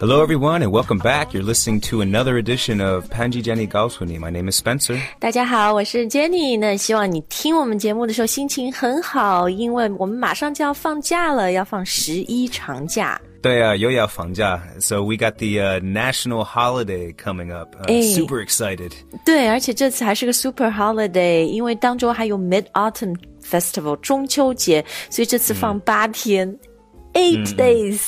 Hello, everyone, and welcome back. You're listening to another edition of Panji Jenny Gaosuni. My name is Spencer. 大家好，我是 Jenny。那希望你听我们节目的时候心情很好，因为我们马上就要放假了，要放十一长假。对啊，又要放假 So we got the uh, national holiday coming up. Uh, 哎 super excited. 对，而且这次还是个 Super Holiday，因为当中还有 Mid Autumn Festival 中秋节，所以这次放八天、e i g h t days。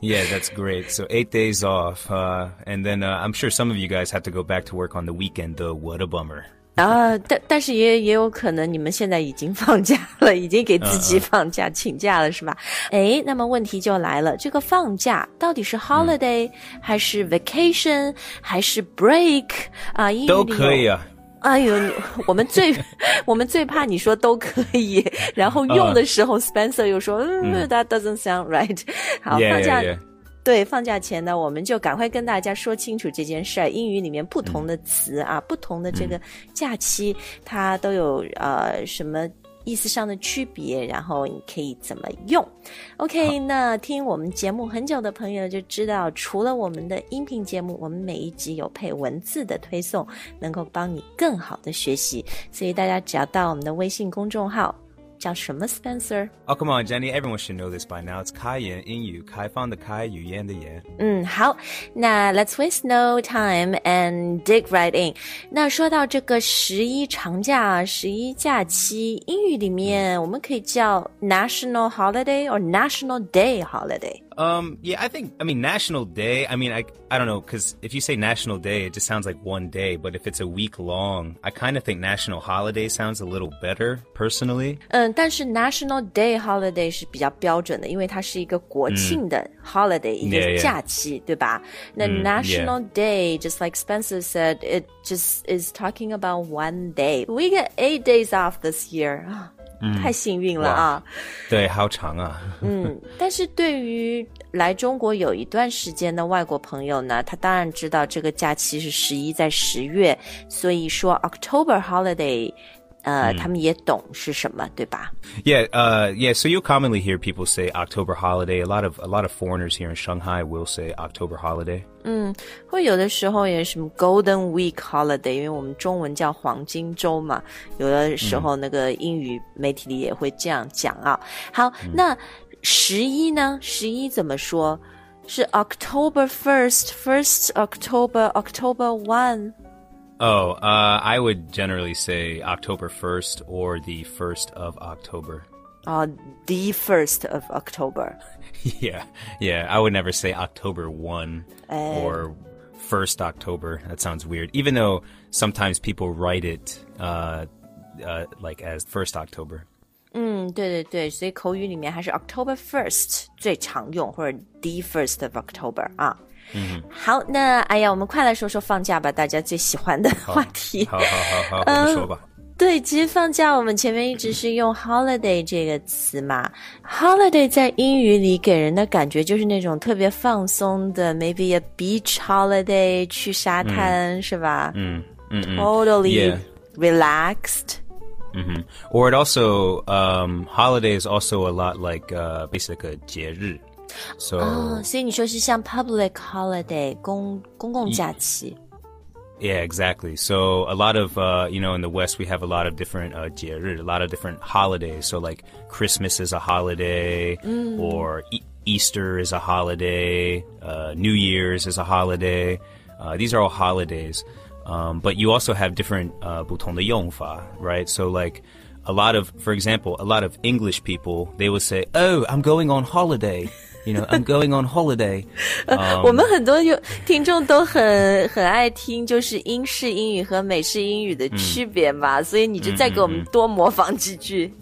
Yeah, that's great. So eight days off, uh, and then uh, I'm sure some of you guys have to go back to work on the weekend. Though, what a bummer. 啊，但但是也也有可能你们现在已经放假了，已经给自己放假、请假了，是吧？哎，那么问题就来了，这个放假到底是 holiday、还是 vacation 还是 break 啊？英语里有都可以啊。 哎呦，我们最 我们最怕你说都可以，然后用的时候、Spencer 又说，嗯，that doesn't sound right。好 Yeah, 放假 yeah, yeah. 对，放假前呢，我们就赶快跟大家说清楚这件事儿。英语里面不同的词啊，不同的这个假期，它都有呃什么意思上的区别，然后你可以怎么用。OK，那听我们节目很久的朋友就知道，除了我们的音频节目，我们每一集有配文字的推送，能够帮你更好的学习。所以大家只要到我们的微信公众号，叫什么 Spencer？ Oh, come on, Jenny. Everyone should know this by now. It's 开言英语，开放的开，语言的言。嗯，好，那 Let's waste no time and dig right in。那说到这个十一长假、十一假期，英语里面我们可以叫 national holiday or national day holiday。 Um, yeah, I think, I mean, National Day, I mean, I, I don't know, because if you say National Day, it just sounds like one day, but if it's a week long, I kind of think National Holiday sounds a little better, personally. 嗯，但是 National Day holiday 是比较标准的，因为它是一个国庆的 holiday，、一 Yeah, 个 yeah. 假期，对吧？那 National Day, just like Spencer said, it just is talking about one day. We get eight days off this year. 啊太幸运了啊！对，好长啊。嗯，但是对于来中国有一段时间的外国朋友呢，他当然知道这个假期是十一在十月，所以说 October holiday，呃，他们也懂是什么，对吧？ Yeah, uh, yeah. So you commonly hear people say October holiday. A lot of a lot of foreigners here in Shanghai will say October holiday. 会有的时候也什么 Golden Week holiday，因为我们中文叫黄金周嘛，有的时候那个英语媒体里也会这样讲啊。好，那十一呢？十一怎么说？是 October first, first October, October one。 Oh, uh, I would generally say October first or the first of October. 哦、t h e first of October。 yeah, yeah. I would never say October one or first October. That sounds weird. Even though sometimes people write it uh, uh, like as first October. 嗯，对对对，所以口语里面还是 October first 最常用，或者 the first of October 啊。 嗯，好，那哎呀，我们快来说说放假吧，大家最喜欢的话题。好好好好，我们说吧。对，其实放假我们前面一直是用 holiday 这个词嘛，holiday 在英语里给人的感觉就是那种特别放松的，maybe a beach holiday 去沙滩、是吧？嗯嗯嗯 Totally Yeah. relaxed。Or it also um, holiday is also a lot like uh, basically a 节日. So 哦，所以你说是像 public holiday 公公共假期。 yeah, exactly. So a lot of uh, you know in the West we have a lot of different uh, 节日, a lot of different holidays. So like Christmas is a holiday, or e- Easter is a holiday, uh, New Year's is a holiday. Uh, these are all holidays. Um, but you also have different uh, 不同的用法, right? So like a lot of, for example, a lot of English people they would say, "Oh, I'm going on holiday." You know, I'm going on holiday. 我们很多有听众都很很爱听，就是英式英语和美式英语的区别嘛，所以你就再给我们多模仿几句。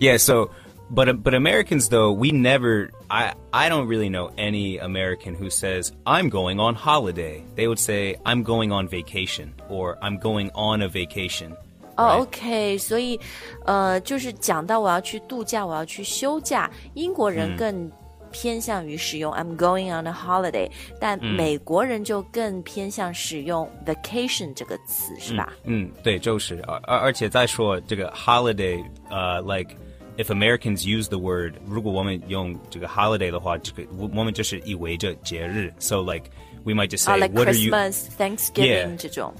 yeah so but but americans though we never i i don't really know any american who says i'm going on holiday they would say i'm going on vacation or i'm going on a vacation 哦 right?，OK，所以，呃，就是讲到我要去度假，我要去休假，英国人更偏向于使用 I'm going on a holiday，但美国人就更偏向使用 vacation 这个词，是吧？嗯，对，就是，而而而且再说这个 holiday，呃、l i k e if Americans use the word，如果我们用这个 holiday 的话，这个我我们就是意味着节日，so like we might just 啊 say、，like what are you Christmas、Thanksgiving Yeah 这种。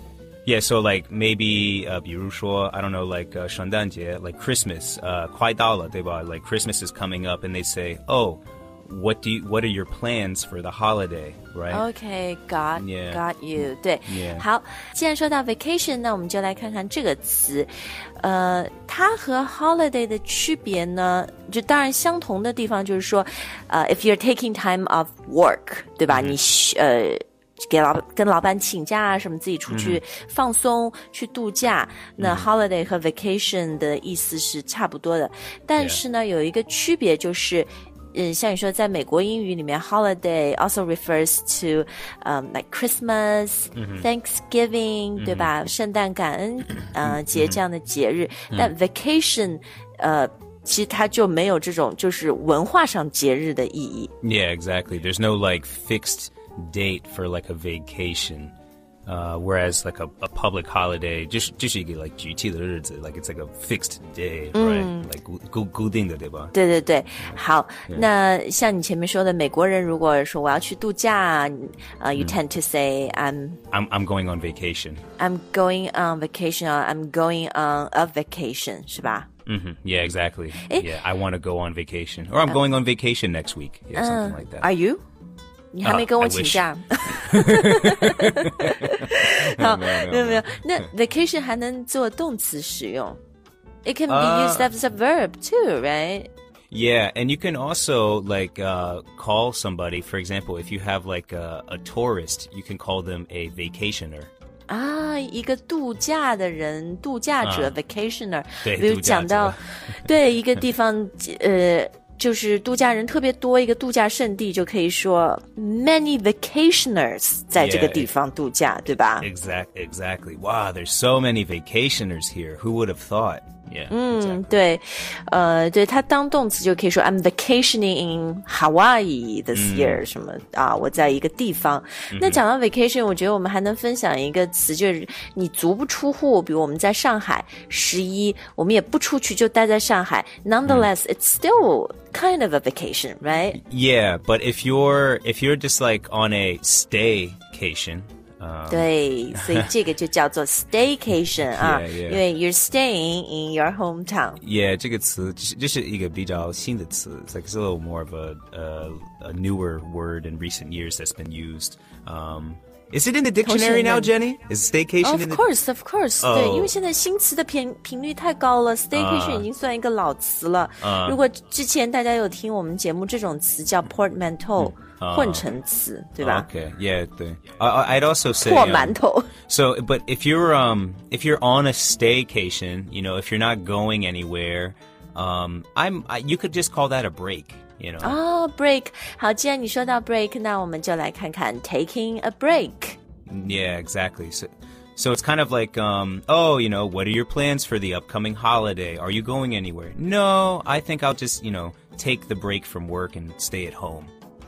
Yeah, so like maybe 呃、比如说 I don't know like 呃、圣诞节 like Christmas 呃、快到了对吧？Like Christmas is coming up and they say oh what do you what are your plans for the holiday right？、 OK，got、 Yeah. got you，对 Yeah. 好，既然说到 vacation，那我们就来看看这个词，呃，它和 holiday 的区别呢，就当然相同的地方就是说，呃，if you're taking time off work，对吧？你呃。 给老跟老板请假啊，什么自己出去放松、去度假，那 holiday 和 vacation 的意思是差不多的，但是呢，有一个区别就是。嗯，像你说，在美国英语里面，holiday also refers to，嗯、like Christmas、Thanksgiving，、对吧？圣诞、感恩呃节这样的节日，但 vacation，呃，其实它就没有这种就是文化上节日的意义。Yeah, exactly. There's no like fixed date for like a vacation. Uh, whereas like a, a public holiday, just just you get like 举起的日子, like it's like a fixed day, right? Like 固固固定的，对吧？对对对，好，那像你前面说的，美国人如果说我要去度假，呃、y o u tend to say I'm I'm I'm going on vacation. I'm going on vacation or I'm going on a vacation，是吧？ hmm Yeah, exactly. Yeah, I want to go on vacation, or I'm going on vacation next week. Yeah, something like that. Are you？ 你还没跟我 I 请 wish. 假。好，没有没有，那 vacation 还能做动词使用。It can be used as a verb too, right? Yeah, and you can also like uh, call somebody. For example, if you have like a, a tourist, you can call them a vacationer. 啊，一个度假的人，度假者、啊 vacationer，对比如度假者讲到，对一个地方，呃， 就是度假人特别多，一个度假胜地，就可以说 many vacationers 在这个 Yeah. 地方度假，对吧？ Exact, exactly. Wow, there's so many vacationers here. Who would have thought? Yeah. 嗯，对，呃，对，它当动词就可以说 I'm vacationing in Hawaii this year，、什么啊？我在一个地方。那讲到 vacation，我觉得我们还能分享一个词，就是你足不出户，比如我们在上海十一，我们也不出去，就待在上海。Nonetheless, it's still kind of a vacation, right? Yeah, but if you're if you're just like on a staycation, um, 对，所以这个就叫做 staycation 啊 Yeah, yeah. 因为 you're staying in your hometown。 yeah, 这个词就是就是一个比较新的词. It's like it's a little more of a uh, a newer word in recent years that's been used. Um, is it in the dictionary now, 同学们。 Jenny? Is staycation Of in the course, of course，、哦对，因为现在新词的频频率太高了，staycation 已经算一个老词了。如果之前大家有听我们节目，这种词叫 portmanteau，、 混成词，对吧？ Okay, yeah. The, I, I- I'd also say 破 um, 馒头。 So, but if you're um if you're on a staycation, you know, if you're not going anywhere, um, I'm I, you could just call that a break. You know, 哦、b r e a k 好，既然你说到 break，那我们就来看看 taking a break。 yeah, exactly. So, so it's kind of like um oh, you know, what are your plans for the upcoming holiday? Are you going anywhere? No, I think I'll just you know take the break from work and stay at home.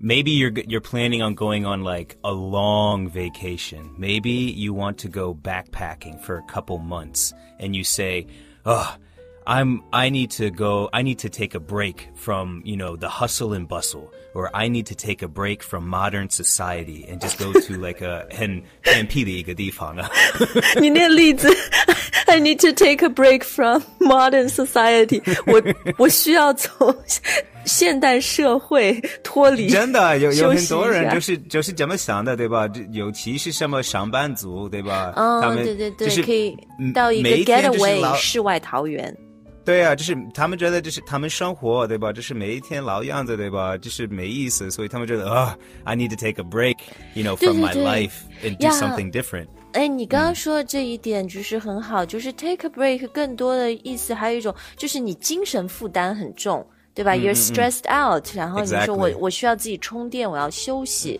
maybe you're g- you're planning on going on like a long vacation. Maybe you want to go backpacking for a couple months, and you say, "Oh, I'm I need to go. I need to take a break from you know the hustle and bustle." Or I need to take a break from modern society and just go to like a 很很僻的一个地方啊。你那个例子 ，I need to take a break from modern society 我。我需要从现代社会脱离，真的有有休息很多一下人就是就是这么想的，对吧？这尤其是什么上班族，对吧？他哦，们对对对，就是可以嗯到一个每一天就是 getaway 老世外桃源。 对啊，就是他们觉得这是他们生活，对吧？这是每一天老样子，对吧？这是没意思，所以他们觉得啊、i need to take a break, you know, 对 from 对 my 对 life and do 呀 something different. 哎你刚刚说的这一点就是很好就是 take a break 更多的意思还有一种就是你精神负担很重对吧 you're stressed out 然后你说我我需要自己充电我要休息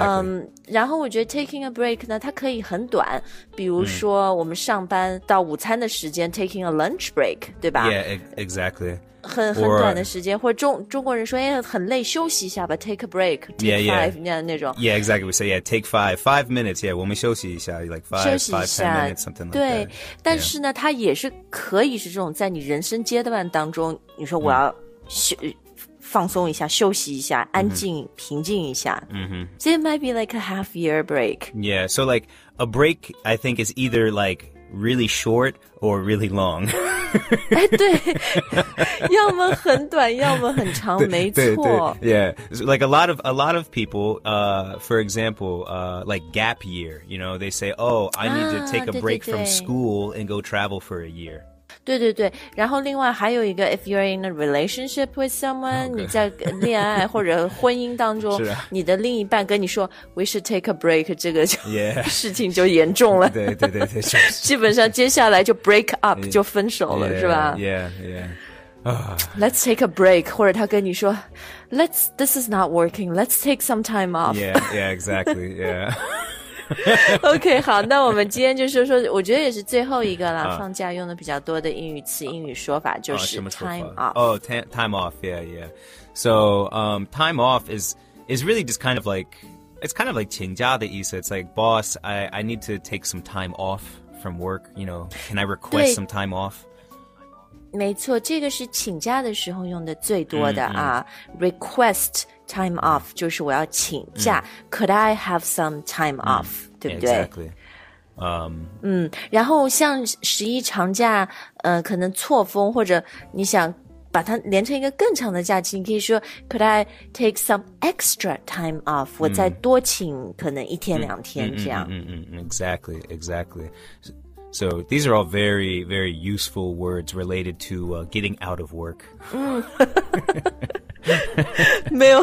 嗯然后我觉得 taking a break 呢它可以很短比如说我们上班到午餐的时间 taking a lunch break 对吧？Yeah exactly 很很 Or- 短的时间，或者中中国人说，哎，很累，休息一下吧，take a break，take Yeah, yeah. five 那样那种。 Yeah, exactly. We say yeah, take five, five minutes. Yeah, 我们休息一下, like 休 five, 息一 five, ten 下 minutes, something like 对 that.，但是呢，它也是可以是这种在你人生阶段当中，你说我要休、放松一下、休息一下、安静、平静一下。嗯哼，So it might be like a half year break。 Yeah, so like a break, I think is either like really short or really long. 哎，对，要么很短，要么很长，没对错。对 Yeah, So, like a lot of a lot of people, uh, for example, uh, like gap year. You know, they say, "Oh, I need to Ah, take a 对，对， break from 对。 school and go travel for a year." 对对对，然后另外还有一个，if you're in a relationship with someone，、 OK 你在恋爱或者婚姻当中是啊，你的另一半跟你说 we should take a break，这个就 Yeah 事情就严重了。对对对对，就是基本上接下来就 break up 就分手了， Yeah, 是吧 Yeah, yeah. ？Let's take a break，或者他跟你说，Let's this is not working，Let's take some time off。 Yeah, yeah, exactly. Yeah. OK，好，那我们今天就说说，我觉得也是最后一个啦，啊放假用的比较多的英语词、英语说法就 Oh, 是什么说法？ time off。 Oh, ta- time off. Yeah, yeah. So, um, time off is is really just kind of like it's kind of like 请假的意思. It's like, boss, I I need to take some time off from work. You know, can I 对。 request some time off? 没错，这个是请假的时候用的最多的啊。Request time off 就是我要请假、c o u l d I have some time off？、对不对 Exactly. Um, 然后像十一长假，呃，可能错峰或者你想把它连成一个更长的假期，你可以说 Could I take some extra time off？、我再多请可能一天两天这样。 mm, mm, mm, exactly, exactly. So these are all very, very useful words related to uh, getting out of work. 没有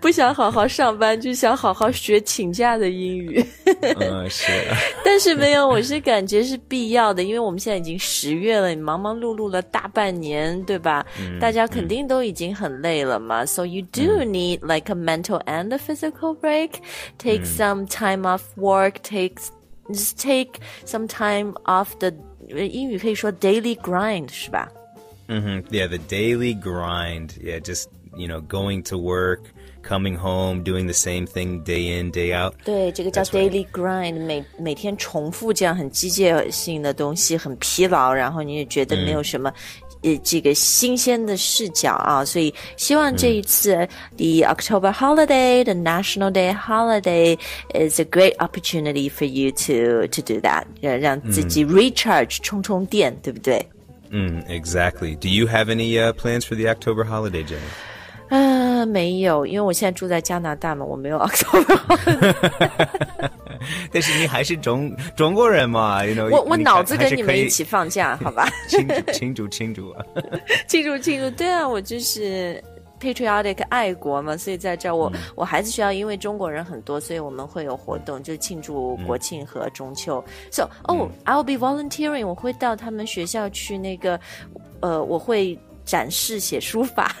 不想好好上班，就想好好学请假的英语。 Uh, sure. 但是没有，我是感觉是必要的，因为我们现在已经十月了，你忙忙碌碌了大半年，对吧？大家肯定都已经很累了嘛。So you do need like a mental and a physical break. Take some time off work. Take just take some time off the 呃英语可以说 daily grind 是吧？ hmm Yeah, the daily grind. Yeah, just you know, going to work, coming home, doing the same thing day in, day out. 对，这个叫 That's right. daily grind，每每天重复这样很机械性的东西，很疲劳，然后你也觉得没有什么。呃，这个新鲜的视角啊，所以希望这一次、the October holiday, the National Day holiday is a great opportunity for you to to do that，让让自己 recharge 充充电，对不对？ Mm, exactly. Do you have any uh, plans for the October holiday, Jenny? 啊，没有，因为我现在住在加拿大嘛，我没有 October。但是你还是中中国人嘛，you know, 我我脑子跟你们一起放假，好吧？庆祝庆祝庆祝啊！庆祝庆祝，对啊，我就是 patriotic 爱国嘛，所以在这儿我、我孩子学校因为中国人很多，所以我们会有活动，就庆祝国庆和中秋。So oh, I'll be volunteering，我会到他们学校去那个，呃，我会展示写书法。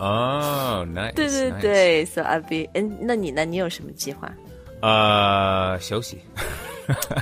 Oh, nice. 对对 nice. 对，So I'll be，嗯，那你呢？你有什么计划 Uh, 休息。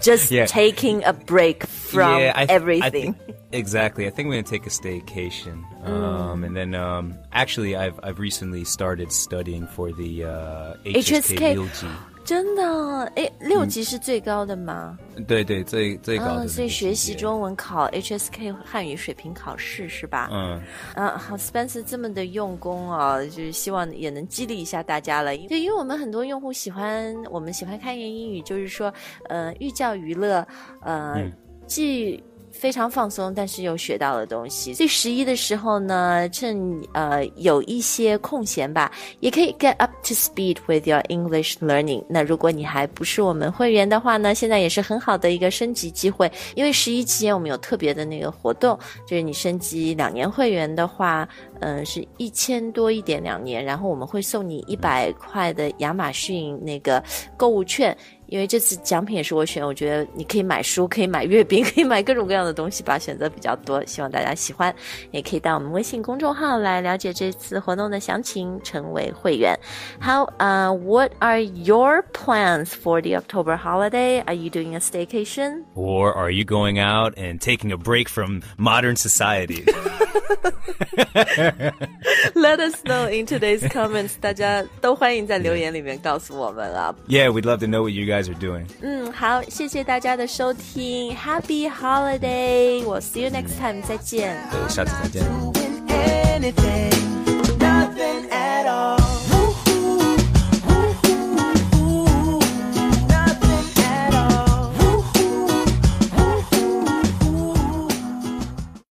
？Just Yeah. taking a break from yeah, I th- I everything. think- exactly. I think we're gonna take a staycation. Um, and then um, actually, I've I've recently started studying for the uh, HSK, HSK 六级。 真的，哎，六级是最高的吗？对对，最最高的所以学习。中文考 HSK 汉语水平考试是吧？嗯，啊，好，Spencer 这么的用功啊，就是希望也能激励一下大家了。对，因为我们很多用户喜欢，我们喜欢开言英语，就是说，呃，寓教于乐，呃，既非常放松，但是又学到了东西。所以十一的时候呢，趁呃有一些空闲吧，也可以 get up to speed with your English learning。那如果你还不是我们会员的话呢，现在也是很好的一个升级机会。因为十一期间我们有特别的那个活动，就是你升级两年会员的话，嗯，是一千多一点两年，然后我们会送你一百块的亚马逊那个购物券。因为这次奖品也是我选，我觉得你可以买书，可以买月饼，可以买各种各样的东西吧，选择比较多，希望大家喜欢。也可以到我们微信公众号来了解这次活动的详情，成为会员。好，呃，What are your plans for the October holiday? Are you doing a staycation? Or are you going out and taking a break from modern society? Let us know in today's comments. 大家都欢迎在留言里面告诉我们啊。Yeah, we'd love to know what you guys are doing. 嗯，好，谢谢大家的收听，Happy Holiday！我 see you next time，再见。下次再见。 Doing anything, nothing at